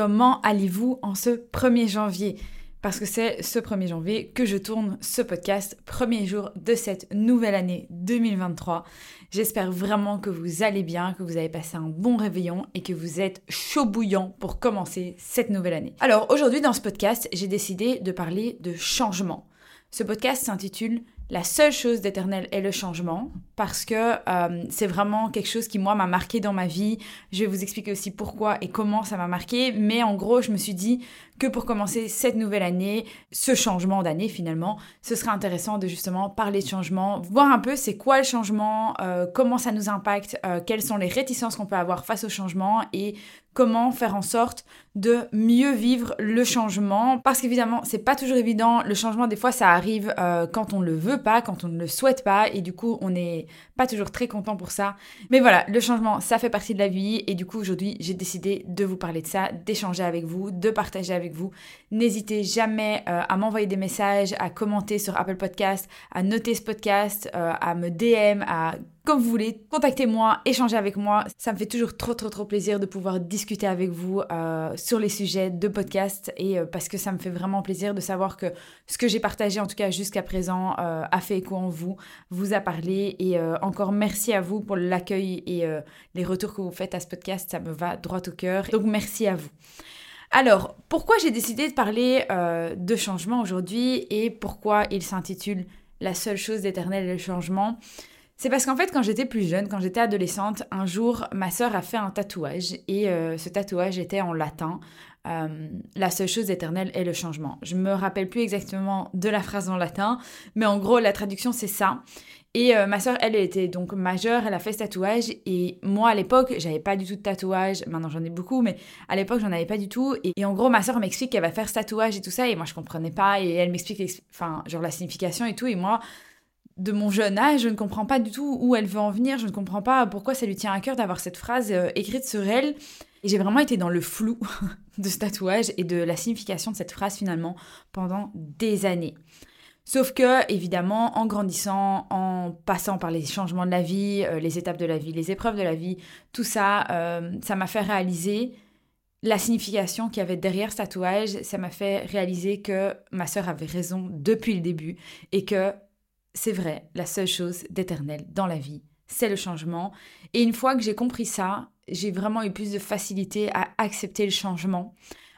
comment allez-vous en ce 1er janvier? Parce que c'est ce 1er janvier que je tourne ce podcast, premier jour de cette nouvelle année 2023. J'espère vraiment que vous allez bien, que vous avez passé un bon réveillon et que vous êtes chaud bouillant pour commencer cette nouvelle année. Alors aujourd'hui dans ce podcast, j'ai décidé de parler de changement. Ce podcast s'intitule la seule chose d'éternel est le changement parce que euh, c'est vraiment quelque chose qui moi m'a marqué dans ma vie. Je vais vous expliquer aussi pourquoi et comment ça m'a marqué, mais en gros je me suis dit que pour commencer cette nouvelle année, ce changement d'année finalement, ce serait intéressant de justement parler de changement, voir un peu c'est quoi le changement, euh, comment ça nous impacte, euh, quelles sont les réticences qu'on peut avoir face au changement et comment faire en sorte de mieux vivre le changement. Parce qu'évidemment c'est pas toujours évident. Le changement des fois ça arrive euh, quand on le veut pas quand on ne le souhaite pas et du coup on n'est pas toujours très content pour ça. Mais voilà le changement ça fait partie de la vie et du coup aujourd'hui j'ai décidé de vous parler de ça d'échanger avec vous de partager avec vous. N'hésitez jamais euh, à m'envoyer des messages, à commenter sur Apple Podcast, à noter ce podcast, euh, à me DM, à comme vous voulez, contactez-moi, échangez avec moi. Ça me fait toujours trop trop trop plaisir de pouvoir discuter avec vous euh, sur les sujets de podcast et parce que ça me fait vraiment plaisir de savoir que ce que j'ai partagé en tout cas jusqu'à présent a fait écho en vous, vous a parlé et encore merci à vous pour l'accueil et les retours que vous faites à ce podcast, ça me va droit au cœur. Donc merci à vous. Alors, pourquoi j'ai décidé de parler euh, de changement aujourd'hui et pourquoi il s'intitule La seule chose d'éternel est le changement? C'est parce qu'en fait, quand j'étais plus jeune, quand j'étais adolescente, un jour, ma sœur a fait un tatouage et euh, ce tatouage était en latin. Euh, la seule chose éternelle est le changement. Je me rappelle plus exactement de la phrase en latin, mais en gros, la traduction c'est ça. Et euh, ma soeur, elle, était donc majeure, elle a fait ce tatouage. Et moi, à l'époque, j'avais pas du tout de tatouage. Maintenant, j'en ai beaucoup, mais à l'époque, j'en avais pas du tout. Et, en gros, ma soeur m'explique qu'elle va faire ce tatouage et tout ça. Et moi, je comprenais pas. Et elle m'explique, enfin, genre la signification et tout. Et moi, de mon jeune âge, je ne comprends pas du tout où elle veut en venir. Je ne comprends pas pourquoi ça lui tient à cœur d'avoir cette phrase euh, écrite sur elle. Et j'ai vraiment été dans le flou de ce tatouage et de la signification de cette phrase finalement pendant des années. Sauf que, évidemment, en grandissant, en passant par les changements de la vie, euh, les étapes de la vie, les épreuves de la vie, tout ça, euh, ça m'a fait réaliser la signification qu'il y avait derrière ce tatouage. Ça m'a fait réaliser que ma sœur avait raison depuis le début et que c'est vrai, la seule chose d'éternel dans la vie, c'est le changement. Et une fois que j'ai compris ça, j'ai vraiment eu plus de facilité à accepter le changement.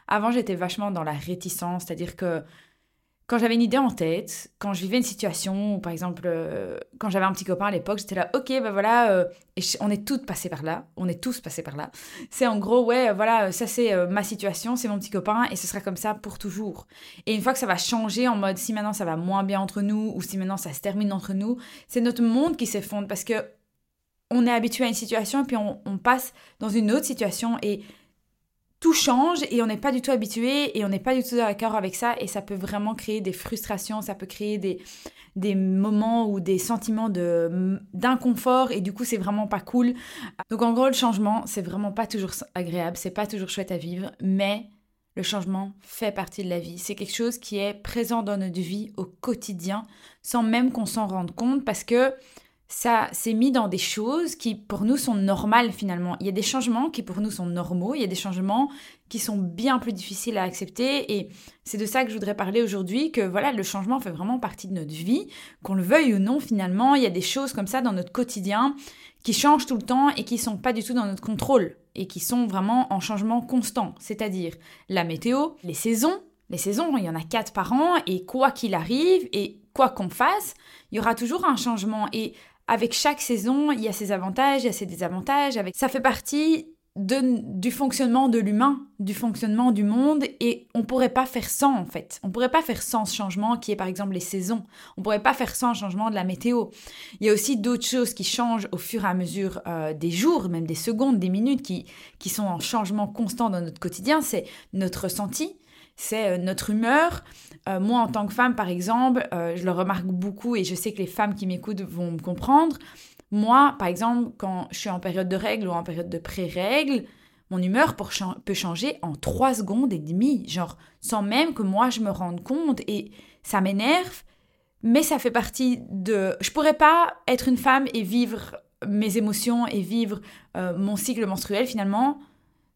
Avant, j'étais vachement dans la réticence, c'est-à-dire que quand j'avais une idée en tête, quand je vivais une situation, ou par exemple, euh, quand j'avais un petit copain à l'époque, j'étais là, ok, ben voilà, euh, on est toutes passées par là, on est tous passés par là. C'est en gros, ouais, voilà, ça c'est euh, ma situation, c'est mon petit copain, et ce sera comme ça pour toujours. Et une fois que ça va changer en mode, si maintenant ça va moins bien entre nous, ou si maintenant ça se termine entre nous, c'est notre monde qui s'effondre, parce que on est habitué à une situation, et puis on, on passe dans une autre situation, et tout change et on n'est pas du tout habitué et on n'est pas du tout d'accord avec ça et ça peut vraiment créer des frustrations, ça peut créer des, moments ou des sentiments d'inconfort et du coup c'est vraiment pas cool. Donc en gros le changement c'est vraiment pas toujours agréable, c'est pas toujours chouette à vivre, mais le changement fait partie de la vie. C'est quelque chose qui est présent dans notre vie au quotidien sans même qu'on s'en rende compte parce que ça s'est mis dans des choses qui pour nous sont normales finalement. Il y a des changements qui pour nous sont normaux, il y a des changements qui sont bien plus difficiles à accepter. Et c'est de ça que je voudrais parler aujourd'hui que voilà, le changement fait vraiment partie de notre vie, qu'on le veuille ou non finalement, il y a des choses comme ça dans notre quotidien qui changent tout le temps et qui sont pas du tout dans notre contrôle et qui sont vraiment en changement constant, c'est-à-dire la météo, les saisons, les saisons, il y en a quatre par an et quoi qu'il arrive et quoi qu'on fasse, il y aura toujours un changement. Et avec chaque saison, il y a ses avantages, il y a ses désavantages. Avec... Ça fait partie du fonctionnement de l'humain, du fonctionnement du monde, et on pourrait pas faire sans en fait. On pourrait pas faire sans ce changement qui est par exemple les saisons. On pourrait pas faire sans le changement de la météo. Il y a aussi d'autres choses qui changent au fur et à mesure euh, des jours, même des secondes, des minutes, qui, qui sont en changement constant dans notre quotidien. C'est notre ressenti, c'est euh, notre humeur. Euh, moi, en tant que femme, par exemple, euh, je le remarque beaucoup et je sais que les femmes qui m'écoutent vont me comprendre. Moi, par exemple, quand je suis en période de règles ou en période de pré-règles, mon humeur peut changer en 3 secondes et demie, genre sans même que moi je me rende compte et ça m'énerve, mais ça fait partie de... Je pourrais pas être une femme et vivre mes émotions et vivre mon cycle menstruel finalement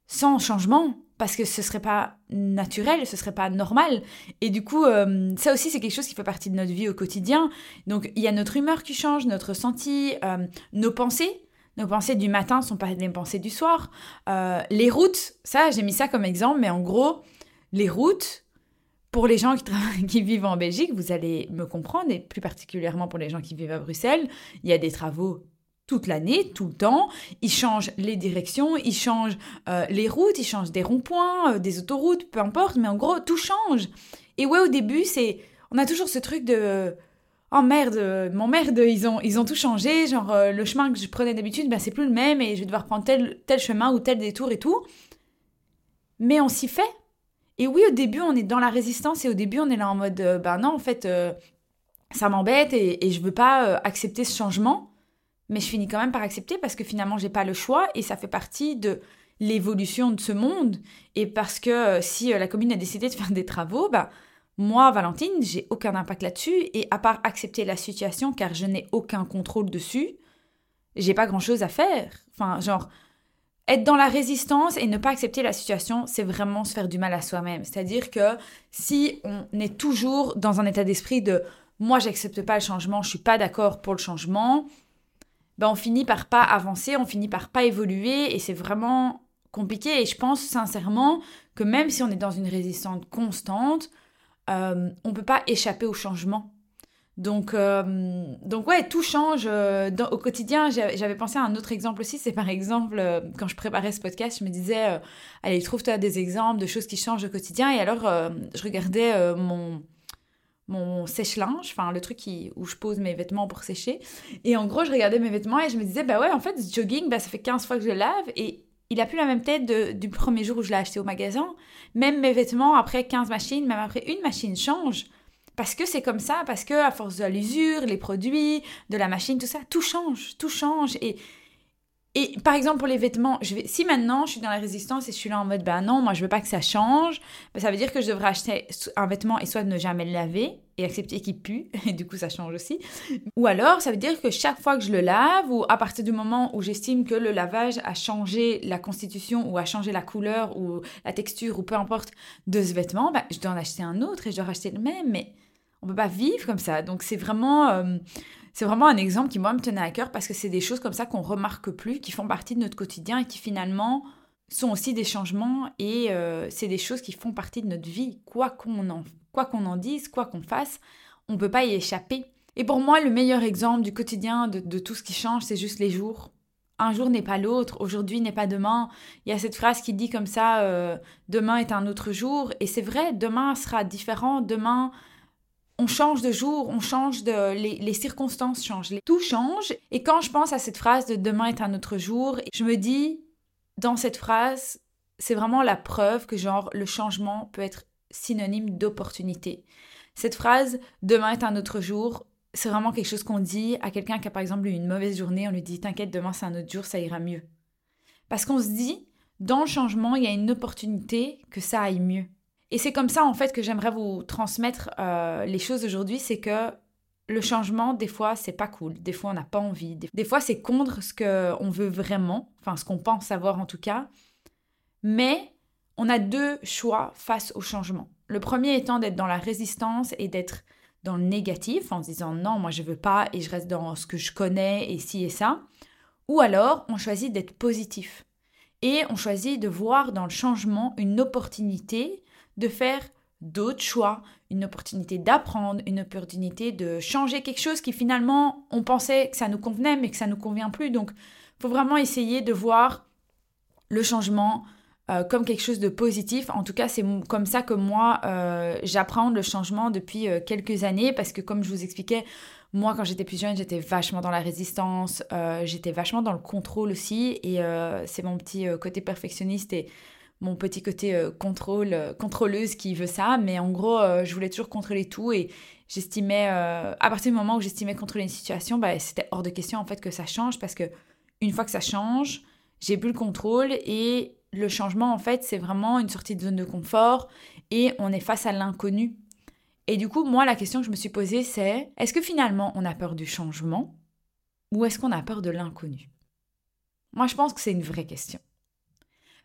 sans changement parce que ce serait pas naturel, ce serait pas normal. Et du coup, euh, ça aussi, c'est quelque chose qui fait partie de notre vie au quotidien. Donc, il y a notre humeur qui change, notre ressenti, euh, nos pensées. Nos pensées du matin sont pas les pensées du soir. Euh, les routes, ça, j'ai mis ça comme exemple, mais en gros, les routes, pour les gens qui, qui, vivent en Belgique, vous allez me comprendre, et plus particulièrement pour les gens qui vivent à Bruxelles, il y a des travaux toute l'année, tout le temps. Ils changent les directions, ils changent euh, les routes, ils changent des ronds-points, euh, des autoroutes, peu importe, mais en gros, tout change. Et ouais, au début, c'est... On a toujours ce truc de... Oh merde, mon merde, ils ont, ils ont tout changé, genre euh, le chemin que je prenais d'habitude, ben c'est plus le même et je vais devoir prendre tel, tel chemin ou tel détour et tout. Mais on s'y fait. Et oui, au début, on est dans la résistance et au début, on est là en mode, ben non, en fait, ça m'embête et, et je veux pas accepter ce changement mais je finis quand même par accepter parce que finalement j'ai pas le choix et ça fait partie de l'évolution de ce monde et parce que euh, si euh, la commune a décidé de faire des travaux, bah moi Valentine, j'ai aucun impact là-dessus et à part accepter la situation car je n'ai aucun contrôle dessus, j'ai pas grand-chose à faire. Enfin, genre être dans la résistance et ne pas accepter la situation, c'est vraiment se faire du mal à soi-même. C'est-à-dire que si on est toujours dans un état d'esprit de moi j'accepte pas le changement, je suis pas d'accord pour le changement, ben on finit par pas avancer, on finit par pas évoluer et c'est vraiment compliqué. Et je pense sincèrement que même si on est dans une résistance constante, euh, on peut pas échapper au changement. Donc, euh, donc ouais, tout change euh, au quotidien. J'avais pensé à un autre exemple aussi, c'est par exemple euh, quand je préparais ce podcast, je me disais, allez, trouve-toi des exemples de choses qui changent au quotidien. Et alors, je regardais mon mon sèche-linge, enfin le truc où je pose mes vêtements pour sécher. Et en gros, je regardais mes vêtements et je me disais, bah ouais, en fait, ce jogging, bah, ça fait 15 fois que je le lave et il a plus la même tête du premier jour où je l'ai acheté au magasin. Même mes vêtements, après 15 machines, même après une machine, changent. Parce que c'est comme ça, parce que à force de l'usure, les produits, de la machine, tout ça, tout change, tout change. Et et par exemple, pour les vêtements, si maintenant je suis dans la résistance et je suis là en mode, ben non, moi je veux pas que ça change, ben ça veut dire que je devrais acheter un vêtement et soit ne jamais le laver et accepter qu'il pue, et du coup ça change aussi. Ou alors, ça veut dire que chaque fois que je le lave, ou à partir du moment où j'estime que le lavage a changé la constitution, ou a changé la couleur, ou la texture, ou peu importe, de ce vêtement, ben, je dois en acheter un autre et je dois racheter le même, mais on peut pas vivre comme ça. Donc c'est vraiment... Euh, c'est vraiment un exemple qui, moi, me tenait à cœur parce que c'est des choses comme ça qu'on remarque plus, qui font partie de notre quotidien et qui finalement sont aussi des changements et euh, c'est des choses qui font partie de notre vie. Quoi qu'on en, en dise, quoi qu'on fasse, on ne peut pas y échapper. Et pour moi, le meilleur exemple du quotidien, de, tout ce qui change, c'est juste les jours. Un jour n'est pas l'autre, aujourd'hui n'est pas demain. Il y a cette phrase qui dit comme ça, euh, demain est un autre jour. Et c'est vrai, demain sera différent, demain on change de jour, on change de... Les, circonstances changent, tout change. Et quand je pense à cette phrase de demain est un autre jour, je me dis, dans cette phrase, c'est vraiment la preuve que genre le changement peut être synonyme d'opportunité. Cette phrase demain est un autre jour, c'est vraiment quelque chose qu'on dit à quelqu'un qui a par exemple eu une mauvaise journée, on lui dit t'inquiète, demain c'est un autre jour, ça ira mieux. Parce qu'on se dit, dans le changement, il y a une opportunité que ça aille mieux. Et c'est comme ça en fait que j'aimerais vous transmettre euh, les choses aujourd'hui, c'est que le changement, des fois, c'est pas cool. Des fois, on n'a pas envie. Des, fois, c'est contre ce qu'on veut vraiment, enfin ce qu'on pense savoir en tout cas. Mais on a deux choix face au changement. Le premier étant d'être dans la résistance et d'être dans le négatif en se disant non, moi je veux pas et je reste dans ce que je connais et ci et ça. Ou alors, on choisit d'être positif. Et on choisit de voir dans le changement une opportunité de faire d'autres choix, une opportunité d'apprendre, une opportunité de changer quelque chose qui finalement on pensait que ça nous convenait mais que ça nous convient plus. Donc faut vraiment essayer de voir le changement euh, comme quelque chose de positif. En tout cas, c'est comme ça que moi euh, j'apprends le changement depuis euh, quelques années parce que comme je vous expliquais, moi quand j'étais plus jeune, j'étais vachement dans la résistance, j'étais vachement dans le contrôle aussi et c'est mon petit côté perfectionniste et mon petit côté euh, contrôle, euh, contrôleuse qui veut ça, mais en gros, euh, je voulais toujours contrôler tout et j'estimais, à partir du moment où j'estimais contrôler une situation, bah, c'était hors de question en fait que ça change parce que une fois que ça change, j'ai plus le contrôle et le changement en fait, c'est vraiment une sortie de zone de confort et on est face à l'inconnu. Et du coup, moi, la question que je me suis posée, c'est est-ce que finalement on a peur du changement ou est-ce qu'on a peur de l'inconnu? Moi, je pense que c'est une vraie question.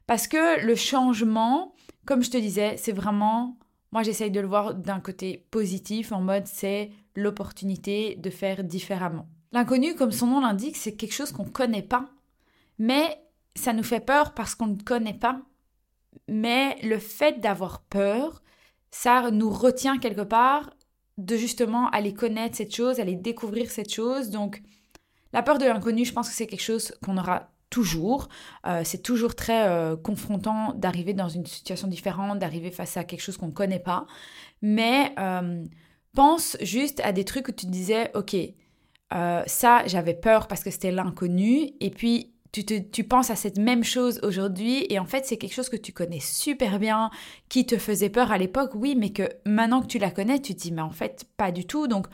Parce que le changement, comme je te disais, c'est vraiment, moi j'essaye de le voir d'un côté positif, en mode c'est l'opportunité de faire différemment. L'inconnu, comme son nom l'indique, c'est quelque chose qu'on ne connaît pas, mais ça nous fait peur parce qu'on ne connaît pas. Mais le fait d'avoir peur, ça nous retient quelque part de justement aller connaître cette chose, aller découvrir cette chose. Donc, la peur de l'inconnu, je pense que c'est quelque chose qu'on aura toujours. Euh, c'est toujours très euh, confrontant d'arriver dans une situation différente, d'arriver face à quelque chose qu'on ne connaît pas. Mais euh, pense juste à des trucs où tu te disais, ok, ça, j'avais peur parce que c'était l'inconnu. Et puis, tu, penses à cette même chose aujourd'hui et en fait c'est quelque chose que tu connais super bien, qui te faisait peur à l'époque, oui, mais que maintenant que tu la connais, tu te dis mais en fait pas du tout. Donc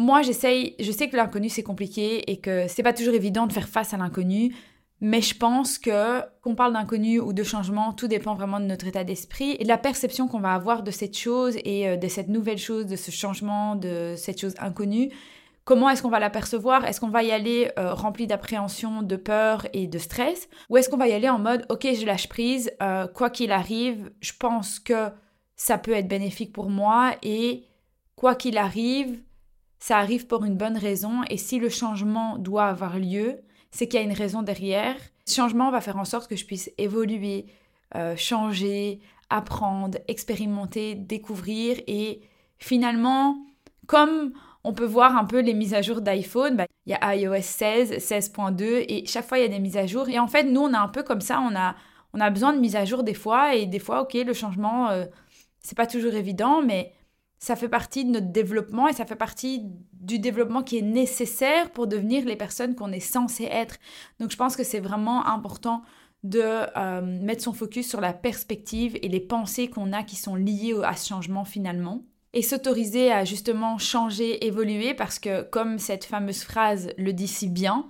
moi j'essaye, je sais que l'inconnu c'est compliqué et que c'est pas toujours évident de faire face à l'inconnu, mais je pense que qu'on parle d'inconnu ou de changement, tout dépend vraiment de notre état d'esprit et de la perception qu'on va avoir de cette chose et euh, de cette nouvelle chose, de ce changement, de cette chose inconnue. Comment est-ce qu'on va l'apercevoir Est-ce qu'on va y aller euh, rempli d'appréhension, de peur et de stress? Ou est-ce qu'on va y aller en mode ok, je lâche prise, euh, quoi qu'il arrive, je pense que ça peut être bénéfique pour moi et quoi qu'il arrive, ça arrive pour une bonne raison et si le changement doit avoir lieu, c'est qu'il y a une raison derrière. Ce changement va faire en sorte que je puisse évoluer, euh, changer, apprendre, expérimenter, découvrir et finalement, comme on peut voir un peu les mises à jour d'iPhone. Bah, il y a iOS 16, 16.2 et chaque fois il y a des mises à jour. Et en fait, nous, on a un peu comme ça, on a, on a besoin de mises à jour des fois et des fois, ok, le changement, euh, c'est pas toujours évident, mais ça fait partie de notre développement et ça fait partie du développement qui est nécessaire pour devenir les personnes qu'on est censé être. Donc je pense que c'est vraiment important de euh, mettre son focus sur la perspective et les pensées qu'on a qui sont liées à ce changement finalement et s'autoriser à justement changer, évoluer, parce que comme cette fameuse phrase le dit si bien,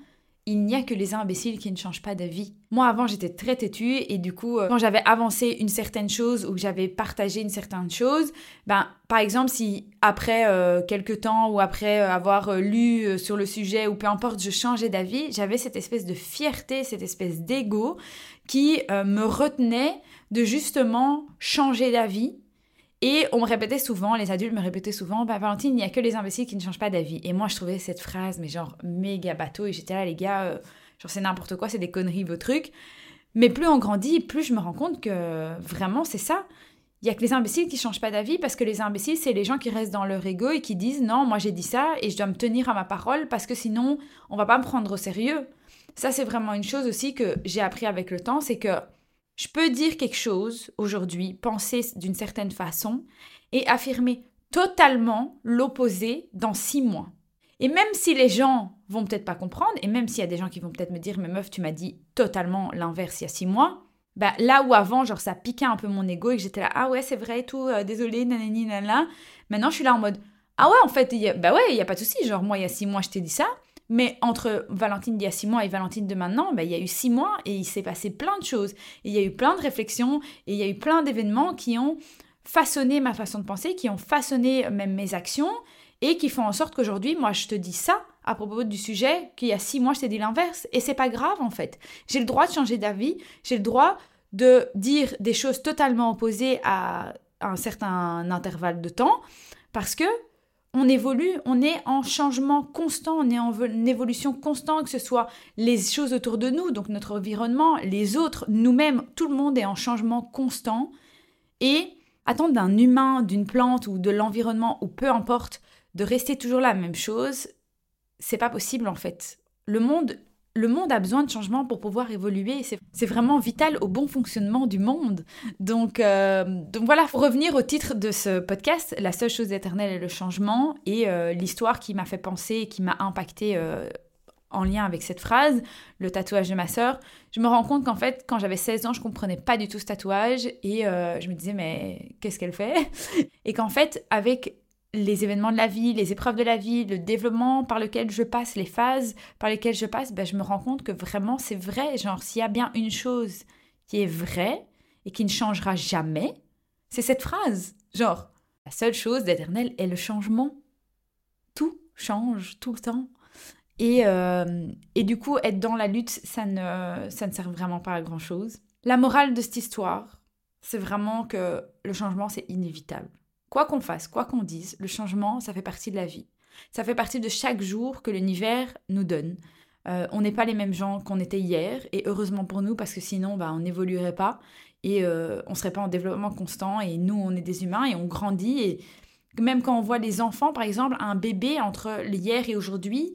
il n'y a que les imbéciles qui ne changent pas d'avis. Moi avant j'étais très têtue et du coup euh, quand j'avais avancé une certaine chose ou que j'avais partagé une certaine chose, ben par exemple si après euh, quelques temps ou après euh, avoir lu sur le sujet ou peu importe je changeais d'avis, j'avais cette espèce de fierté, cette espèce d'ego qui me retenait de justement changer d'avis et on me répétait souvent, les adultes me répétaient souvent, bah Valentine, il n'y a que les imbéciles qui ne changent pas d'avis. Et moi, je trouvais cette phrase, mais genre méga bateau, et j'étais là, les gars, euh, genre c'est n'importe quoi, c'est des conneries, vos trucs. Mais plus on grandit, plus je me rends compte que vraiment, c'est ça. Il y a que les imbéciles qui changent pas d'avis parce que les imbéciles, c'est les gens qui restent dans leur ego et qui disent non, moi j'ai dit ça et je dois me tenir à ma parole parce que sinon on va pas me prendre au sérieux. Ça, c'est vraiment une chose aussi que j'ai appris avec le temps, c'est que je peux dire quelque chose aujourd'hui, penser d'une certaine façon et affirmer totalement l'opposé dans six mois. Et même si les gens vont peut-être pas comprendre, et même s'il y a des gens qui vont peut-être me dire, mais meuf, tu m'as dit totalement l'inverse il y a six mois, bah là où avant, genre ça piquait un peu mon ego et que j'étais là, ah ouais, c'est vrai et tout, euh, désolé, nanani, nanana. Maintenant, je suis là en mode, ah ouais, en fait, bah ouais, il y a pas de souci, genre moi, il y a six mois, je t'ai dit ça, mais entre Valentine d'il y a six mois et Valentine de maintenant, ben, il y a eu six mois et il s'est passé plein de choses. il y a eu plein de réflexions et il y a eu plein d'événements qui ont façonné ma façon de penser, qui ont façonné même mes actions et qui font en sorte qu'aujourd'hui, moi, je te dis ça à propos du sujet qu'il y a six mois, je t'ai dit l'inverse. Et c'est pas grave, en fait. J'ai le droit de changer d'avis, j'ai le droit de dire des choses totalement opposées à un certain intervalle de temps parce que on évolue, on est en changement constant, on est en évolution constante, que ce soit les choses autour de nous, donc notre environnement, les autres, nous-mêmes, tout le monde est en changement constant. Et attendre d'un humain, d'une plante ou de l'environnement, ou peu importe, de rester toujours la même chose, c'est pas possible en fait. Le monde le monde a besoin de changement pour pouvoir évoluer. C'est vraiment vital au bon fonctionnement du monde. Donc, euh, donc voilà, pour revenir au titre de ce podcast, la seule chose éternelle est le changement et euh, l'histoire qui m'a fait penser et qui m'a impacté euh, en lien avec cette phrase, le tatouage de ma sœur. Je me rends compte qu'en fait, quand j'avais 16 ans, je comprenais pas du tout ce tatouage et je me disais mais qu'est-ce qu'elle fait? Et qu'en fait, avec les événements de la vie, les épreuves de la vie, le développement par lequel je passe, les phases par lesquelles je passe, ben, je me rends compte que vraiment c'est vrai. Genre, s'il y a bien une chose qui est vraie et qui ne changera jamais, c'est cette phrase. Genre, la seule chose d'éternel est le changement. Tout change tout le temps. Et, euh, et, du coup, être dans la lutte, ça ne, ça ne sert vraiment pas à grand-chose. La morale de cette histoire, c'est vraiment que le changement, c'est inévitable. Quoi qu'on fasse, quoi qu'on dise, le changement, ça fait partie de la vie. Ça fait partie de chaque jour que l'univers nous donne. Euh, on n'est pas les mêmes gens qu'on était hier, et heureusement pour nous, parce que sinon, bah, on n'évoluerait pas, et euh, on serait pas en développement constant, et nous, on est des humains, et on grandit, et même quand on voit les enfants, par exemple, un bébé entre hier et aujourd'hui,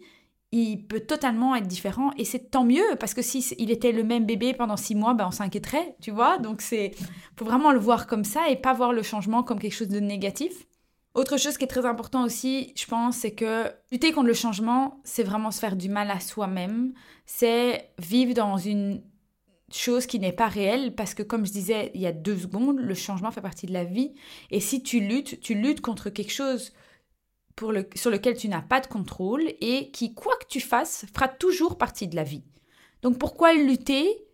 il peut totalement être différent et c'est tant mieux parce que si il était le même bébé pendant six mois, ben on s'inquiéterait, tu vois? Donc c'est faut vraiment le voir comme ça et pas voir le changement comme quelque chose de négatif. Autre chose qui est très important aussi, je pense, c'est que lutter contre le changement, c'est vraiment se faire du mal à soi-même. C'est vivre dans une chose qui n'est pas réelle parce que comme je disais il y a deux secondes, le changement fait partie de la vie. Et si tu luttes, tu luttes contre quelque chose pour le, sur lequel tu n'as pas de contrôle et qui, quoi que tu fasses, fera toujours partie de la vie. Donc pourquoi lutter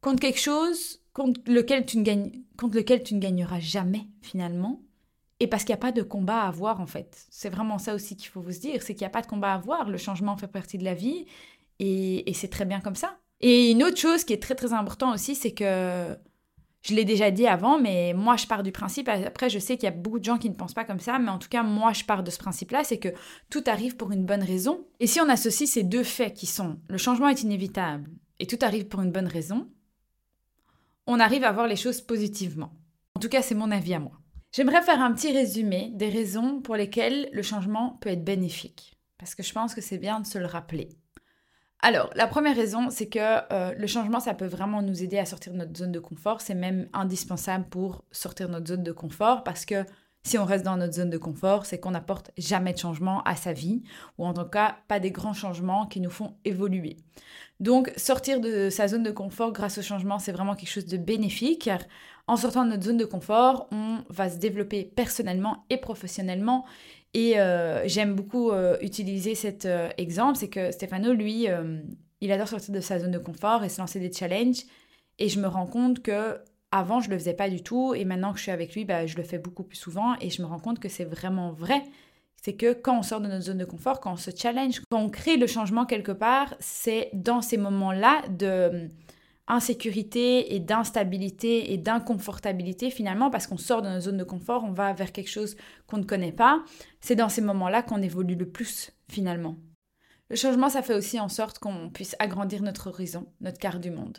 contre quelque chose contre lequel tu ne, contre lequel tu ne gagneras jamais finalement? Et parce qu'il n'y a pas de combat à avoir en fait. C'est vraiment ça aussi qu'il faut vous dire, c'est qu'il n'y a pas de combat à avoir. Le changement fait partie de la vie et, et c'est très bien comme ça. Et une autre chose qui est très très important aussi, c'est que je l'ai déjà dit avant, mais moi je pars du principe, après je sais qu'il y a beaucoup de gens qui ne pensent pas comme ça, mais en tout cas moi je pars de ce principe-là, c'est que tout arrive pour une bonne raison. Et si on associe ces deux faits qui sont le changement est inévitable et tout arrive pour une bonne raison, on arrive à voir les choses positivement. En tout cas c'est mon avis à moi. J'aimerais faire un petit résumé des raisons pour lesquelles le changement peut être bénéfique, parce que je pense que c'est bien de se le rappeler. Alors, la première raison, c'est que euh, le changement, ça peut vraiment nous aider à sortir de notre zone de confort. C'est même indispensable pour sortir de notre zone de confort parce que si on reste dans notre zone de confort, c'est qu'on n'apporte jamais de changement à sa vie, ou en tout cas pas des grands changements qui nous font évoluer. Donc sortir de sa zone de confort grâce au changement, c'est vraiment quelque chose de bénéfique, car en sortant de notre zone de confort, on va se développer personnellement et professionnellement, et euh, j'aime beaucoup euh, utiliser cet euh, exemple, c'est que Stefano, lui, il adore sortir de sa zone de confort et se lancer des challenges. Et je me rends compte que avant, je le faisais pas du tout, et maintenant que je suis avec lui, bah, je le fais beaucoup plus souvent, et je me rends compte que c'est vraiment vrai. C'est que quand on sort de notre zone de confort, quand on se challenge, quand on crée le changement quelque part, c'est dans ces moments-là de insécurité et d'instabilité et d'inconfortabilité finalement parce qu'on sort de notre zone de confort, on va vers quelque chose qu'on ne connaît pas. C'est dans ces moments-là qu'on évolue le plus finalement. Le changement, ça fait aussi en sorte qu'on puisse agrandir notre horizon, notre quart du monde.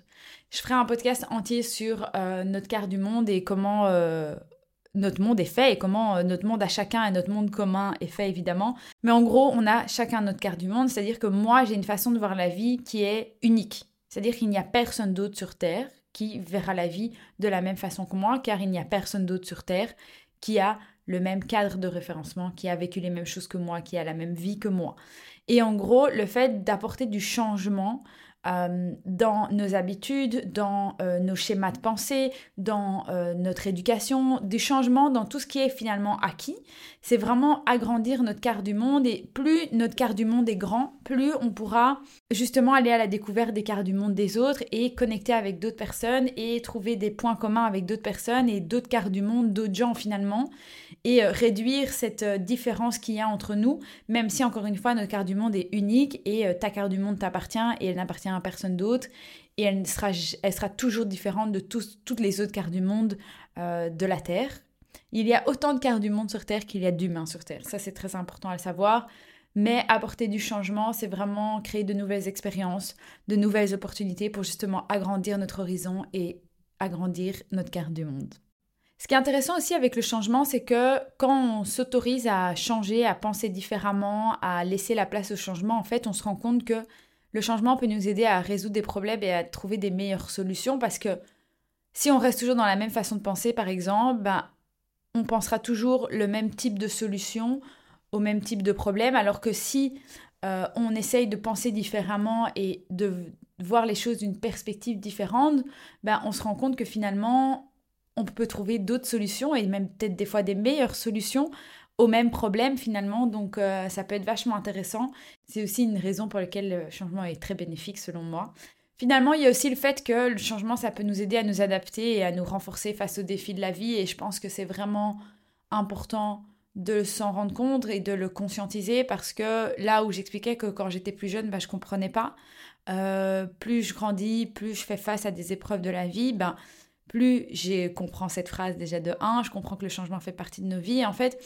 Je ferai un podcast entier sur euh, notre quart du monde et comment euh, notre monde est fait et comment euh, notre monde à chacun et notre monde commun est fait évidemment. Mais en gros, on a chacun notre quart du monde, c'est-à-dire que moi, j'ai une façon de voir la vie qui est unique. C'est-à-dire qu'il n'y a personne d'autre sur Terre qui verra la vie de la même façon que moi, car il n'y a personne d'autre sur Terre qui a le même cadre de référencement, qui a vécu les mêmes choses que moi, qui a la même vie que moi. Et en gros, le fait d'apporter du changement euh, dans nos habitudes, dans euh, nos schémas de pensée, dans euh, notre éducation, des changements dans tout ce qui est finalement acquis. C'est vraiment agrandir notre quart du monde et plus notre quart du monde est grand, plus on pourra justement aller à la découverte des quarts du monde des autres et connecter avec d'autres personnes et trouver des points communs avec d'autres personnes et d'autres quarts du monde, d'autres gens finalement et réduire cette différence qu'il y a entre nous, même si encore une fois notre quart du monde est unique et ta quart du monde t'appartient et elle n'appartient à personne d'autre et elle sera, elle sera toujours différente de toutes les autres quarts du monde euh, de la Terre. Il y a autant de quarts du monde sur Terre qu'il y a d'humains sur Terre. Ça, c'est très important à le savoir. Mais apporter du changement, c'est vraiment créer de nouvelles expériences, de nouvelles opportunités pour justement agrandir notre horizon et agrandir notre quart du monde. Ce qui est intéressant aussi avec le changement, c'est que quand on s'autorise à changer, à penser différemment, à laisser la place au changement, en fait, on se rend compte que le changement peut nous aider à résoudre des problèmes et à trouver des meilleures solutions parce que si on reste toujours dans la même façon de penser, par exemple, ben, on pensera toujours le même type de solution au même type de problème, alors que si euh, on essaye de penser différemment et de voir les choses d'une perspective différente, ben, on se rend compte que finalement, on peut trouver d'autres solutions et même peut-être des fois des meilleures solutions au même problème finalement. Donc euh, ça peut être vachement intéressant. C'est aussi une raison pour laquelle le changement est très bénéfique selon moi. Finalement, il y a aussi le fait que le changement, ça peut nous aider à nous adapter et à nous renforcer face aux défis de la vie. Et je pense que c'est vraiment important de s'en rendre compte et de le conscientiser parce que là où j'expliquais que quand j'étais plus jeune, bah, je comprenais pas. euh, plus je grandis, plus je fais face à des épreuves de la vie, ben, plus je comprends cette phrase déjà de 1, je comprends que le changement fait partie de nos vies. Et en fait,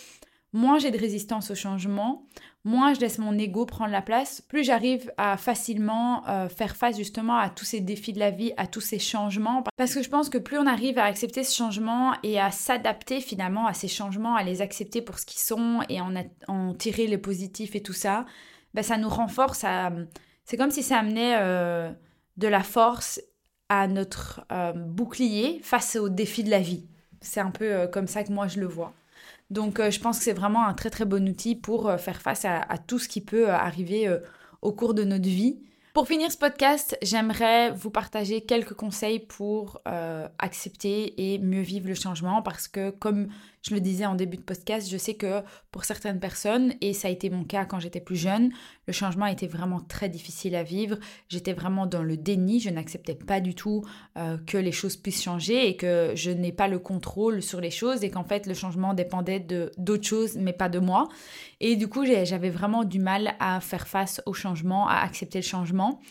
moins j'ai de résistance au changement, moins je laisse mon ego prendre la place, plus j'arrive à facilement euh, faire face justement à tous ces défis de la vie, à tous ces changements. Parce que je pense que plus on arrive à accepter ce changement et à s'adapter finalement à ces changements, à les accepter pour ce qu'ils sont et en, tirer le positif et tout ça, ben ça nous renforce. C'est comme si ça amenait euh, de la force à notre euh, bouclier face aux défis de la vie. C'est un peu comme ça que moi je le vois. Donc euh, je pense que c'est vraiment un très très bon outil pour euh, faire face à, tout ce qui peut euh, arriver au cours de notre vie. Pour finir ce podcast, j'aimerais vous partager quelques conseils pour accepter et mieux vivre le changement parce que comme je le disais en début de podcast, je sais que pour certaines personnes, et ça a été mon cas quand j'étais plus jeune, le changement était vraiment très difficile à vivre. J'étais vraiment dans le déni, je n'acceptais pas du tout euh, que les choses puissent changer et que je n'ai pas le contrôle sur les choses et qu'en fait le changement dépendait de d'autres choses mais pas de moi. Et du coup, j'avais vraiment du mal à faire face au changement, à accepter le changement.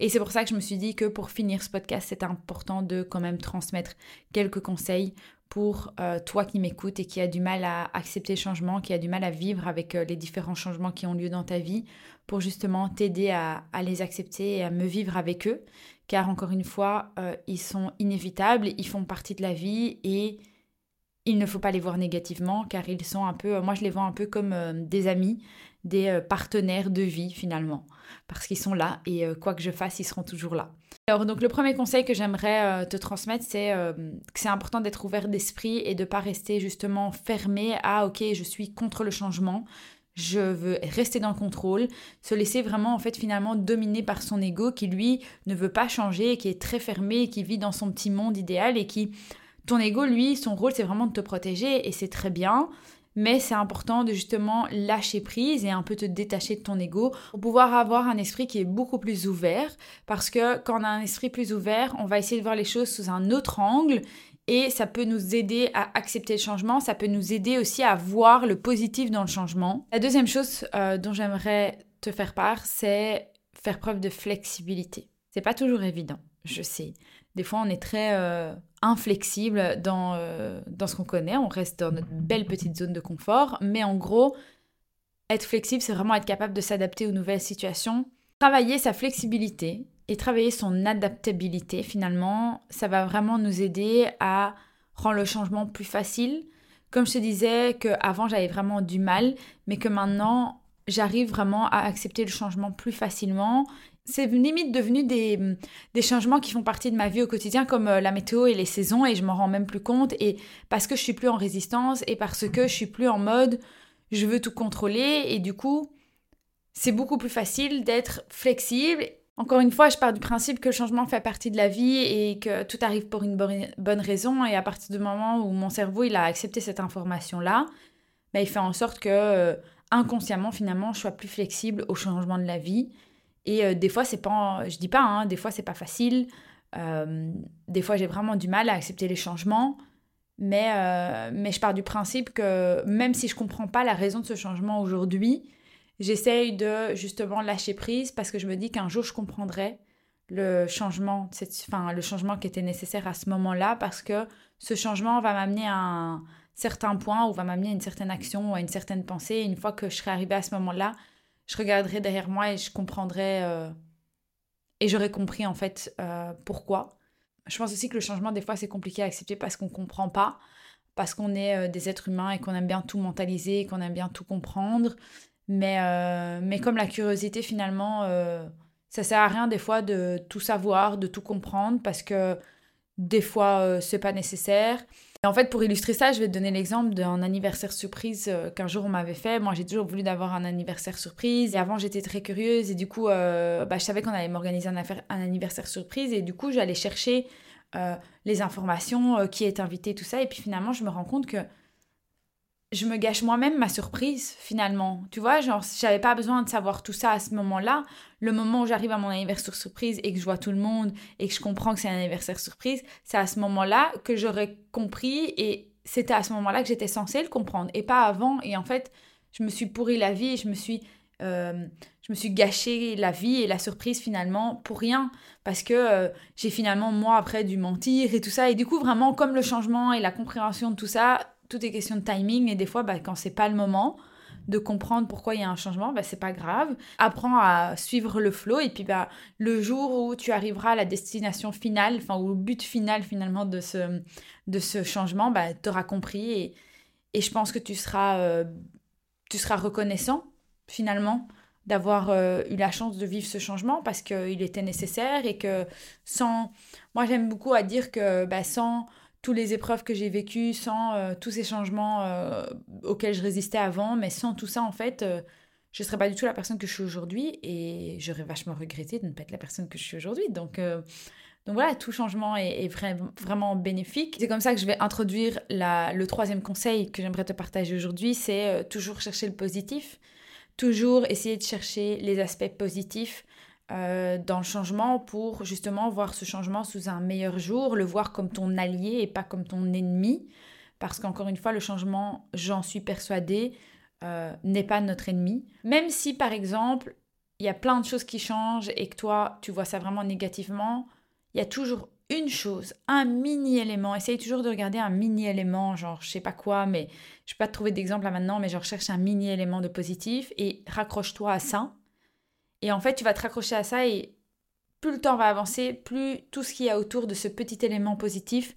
Et c'est pour ça que je me suis dit que pour finir ce podcast, c'est important de quand même transmettre quelques conseils pour euh, toi qui m'écoutes et qui a du mal à accepter le changement, qui a du mal à vivre avec euh, les différents changements qui ont lieu dans ta vie, pour justement t'aider à, les accepter et à me vivre avec eux. Car encore une fois, euh, ils sont inévitables, ils font partie de la vie et il ne faut pas les voir négativement car ils sont un peu, moi je les vois un peu comme des amis, des partenaires de vie finalement, parce qu'ils sont là et quoi que je fasse, ils seront toujours là. Alors donc le premier conseil que j'aimerais euh, te transmettre, c'est euh, que c'est important d'être ouvert d'esprit et de pas rester justement fermé à ok je suis contre le changement, je veux rester dans le contrôle, se laisser vraiment en fait finalement dominer par son ego qui lui ne veut pas changer, qui est très fermé, qui vit dans son petit monde idéal et qui ton ego lui son rôle c'est vraiment de te protéger et c'est très bien mais c'est important de justement lâcher prise et un peu te détacher de ton ego pour pouvoir avoir un esprit qui est beaucoup plus ouvert parce que quand on a un esprit plus ouvert, on va essayer de voir les choses sous un autre angle et ça peut nous aider à accepter le changement, ça peut nous aider aussi à voir le positif dans le changement. La deuxième chose euh, dont j'aimerais te faire part, c'est faire preuve de flexibilité. C'est pas toujours évident, je sais. Des fois, on est très euh, inflexible dans, euh, dans ce qu'on connaît, on reste dans notre belle petite zone de confort, mais en gros, être flexible, c'est vraiment être capable de s'adapter aux nouvelles situations. Travailler sa flexibilité et travailler son adaptabilité, finalement, ça va vraiment nous aider à rendre le changement plus facile. Comme je te disais qu'avant, j'avais vraiment du mal, mais que maintenant, j'arrive vraiment à accepter le changement plus facilement c'est limite devenu des, des, changements qui font partie de ma vie au quotidien, comme euh, la météo et les saisons, et je m'en rends même plus compte. Et parce que je suis plus en résistance et parce que je suis plus en mode je veux tout contrôler, et du coup, c'est beaucoup plus facile d'être flexible. Encore une fois, je pars du principe que le changement fait partie de la vie et que tout arrive pour une bonne raison. Et à partir du moment où mon cerveau il a accepté cette information-là, bah, il fait en sorte que euh, inconsciemment, finalement, je sois plus flexible au changement de la vie et euh, des fois, c'est pas, je dis pas, hein, des fois, c'est pas facile. Euh, des fois, j'ai vraiment du mal à accepter les changements. Mais, euh, mais je pars du principe que même si je comprends pas la raison de ce changement aujourd'hui, j'essaye de justement lâcher prise parce que je me dis qu'un jour, je comprendrai le changement, enfin, le changement qui était nécessaire à ce moment-là parce que ce changement va m'amener à un certain point ou va m'amener à une certaine action ou à une certaine pensée. Et une fois que je serai arrivée à ce moment-là, je regarderai derrière moi et je comprendrai euh, et j'aurai compris en fait euh, pourquoi. Je pense aussi que le changement des fois c'est compliqué à accepter parce qu'on comprend pas, parce qu'on est euh, des êtres humains et qu'on aime bien tout mentaliser, qu'on aime bien tout comprendre. Mais, mais comme la curiosité finalement, ça sert à rien des fois de tout savoir, de tout comprendre parce que des fois c'est pas nécessaire en fait, pour illustrer ça, je vais te donner l'exemple d'un anniversaire surprise euh, qu'un jour on m'avait fait. Moi, j'ai toujours voulu d'avoir un anniversaire surprise. Et avant, j'étais très curieuse. Et du coup, euh, bah, je savais qu'on allait m'organiser un, anniversaire surprise. Et du coup, j'allais chercher euh, les informations, qui est invité, tout ça. Et puis finalement, je me rends compte que je me gâche moi-même ma surprise finalement. Tu vois, genre, j'avais pas besoin de savoir tout ça à ce moment-là. Le moment où j'arrive à mon anniversaire surprise et que je vois tout le monde et que je comprends que c'est un anniversaire surprise, c'est à ce moment-là que j'aurais compris et c'était à ce moment-là que j'étais censée le comprendre et pas avant. Et en fait, je me suis pourri la vie et je me suis euh, je me suis gâché la vie et la surprise finalement pour rien parce que euh, j'ai finalement moi après dû mentir et tout ça et du coup vraiment comme le changement et la compréhension de tout ça tout est question de timing et des fois bah, quand c'est pas le moment de comprendre pourquoi il y a un changement, bah, c'est pas grave. Apprends à suivre le flow et puis bah, le jour où tu arriveras à la destination finale, enfin au but final finalement de ce, de ce changement, bah, tu auras compris et, et, je pense que tu seras, euh, tu seras reconnaissant finalement d'avoir euh, eu la chance de vivre ce changement parce qu'il était nécessaire et que sans... Moi j'aime beaucoup à dire que bah, sans toutes les épreuves que j'ai vécues, sans euh, tous ces changements euh, auxquels je résistais avant, mais sans tout ça, en fait, euh, je ne serais pas du tout la personne que je suis aujourd'hui et j'aurais vachement regretté de ne pas être la personne que je suis aujourd'hui. Donc, donc voilà, tout changement est, vraiment bénéfique. C'est comme ça que je vais introduire le troisième conseil que j'aimerais te partager aujourd'hui, c'est toujours chercher le positif, toujours essayer de chercher les aspects positifs euh, dans le changement pour justement voir ce changement sous un meilleur jour, le voir comme ton allié et pas comme ton ennemi. Parce qu'encore une fois, le changement, j'en suis persuadée, euh, n'est pas notre ennemi. Même si, par exemple, il y a plein de choses qui changent et que toi, tu vois ça vraiment négativement, il y a toujours une chose, un mini-élément. Essaye toujours de regarder un mini-élément, genre je sais pas quoi, mais je vais pas te trouver d'exemple là maintenant, mais genre cherche un mini-élément de positif et raccroche-toi à ça et en fait, tu vas te raccrocher à ça et plus le temps va avancer, plus tout ce qu'il y a autour de ce petit élément positif,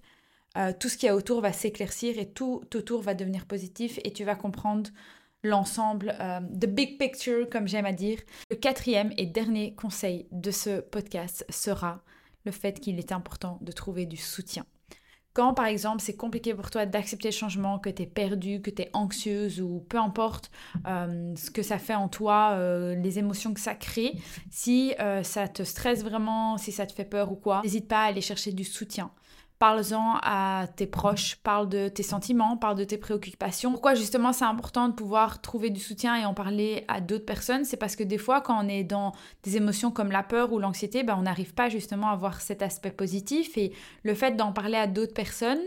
euh, tout ce qu'il y a autour va s'éclaircir et tout autour va devenir positif et tu vas comprendre l'ensemble, euh, the big picture, comme j'aime à dire. Le quatrième et dernier conseil de ce podcast sera le fait qu'il est important de trouver du soutien. Quand par exemple c'est compliqué pour toi d'accepter le changement, que tu es perdu, que tu es anxieuse ou peu importe euh, ce que ça fait en toi, euh, les émotions que ça crée, si euh, ça te stresse vraiment, si ça te fait peur ou quoi, n'hésite pas à aller chercher du soutien. Parle-en à tes proches, parle de tes sentiments, parle de tes préoccupations. Pourquoi justement c'est important de pouvoir trouver du soutien et en parler à d'autres personnes? C'est parce que des fois quand on est dans des émotions comme la peur ou l'anxiété, ben, on n'arrive pas justement à voir cet aspect positif et le fait d'en parler à d'autres personnes,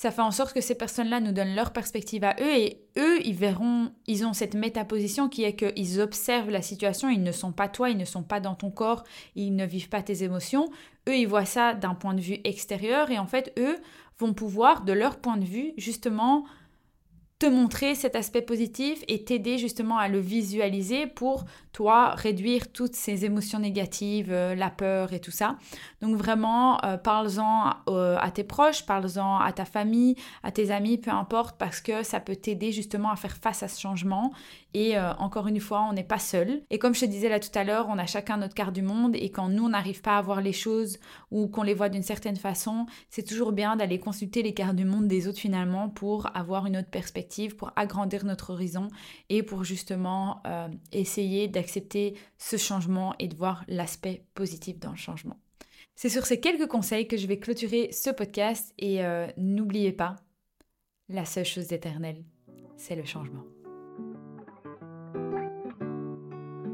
ça fait en sorte que ces personnes-là nous donnent leur perspective à eux et eux, ils verront, ils ont cette métaposition qui est qu'ils observent la situation, ils ne sont pas toi, ils ne sont pas dans ton corps, ils ne vivent pas tes émotions. Eux, ils voient ça d'un point de vue extérieur et en fait, eux vont pouvoir, de leur point de vue, justement te montrer cet aspect positif et t'aider justement à le visualiser pour toi réduire toutes ces émotions négatives, euh, la peur et tout ça. Donc vraiment, euh, parle-en euh, à tes proches, parle-en à ta famille, à tes amis, peu importe, parce que ça peut t'aider justement à faire face à ce changement. Et encore une fois, on n'est pas seul. Et comme je te disais là tout à l'heure, on a chacun notre carte du monde et quand nous, on n'arrive pas à voir les choses ou qu'on les voit d'une certaine façon, c'est toujours bien d'aller consulter les cartes du monde des autres finalement pour avoir une autre perspective pour agrandir notre horizon et pour justement euh, essayer d'accepter ce changement et de voir l'aspect positif dans le changement. C'est sur ces quelques conseils que je vais clôturer ce podcast et euh, n'oubliez pas, la seule chose éternelle, c'est le changement.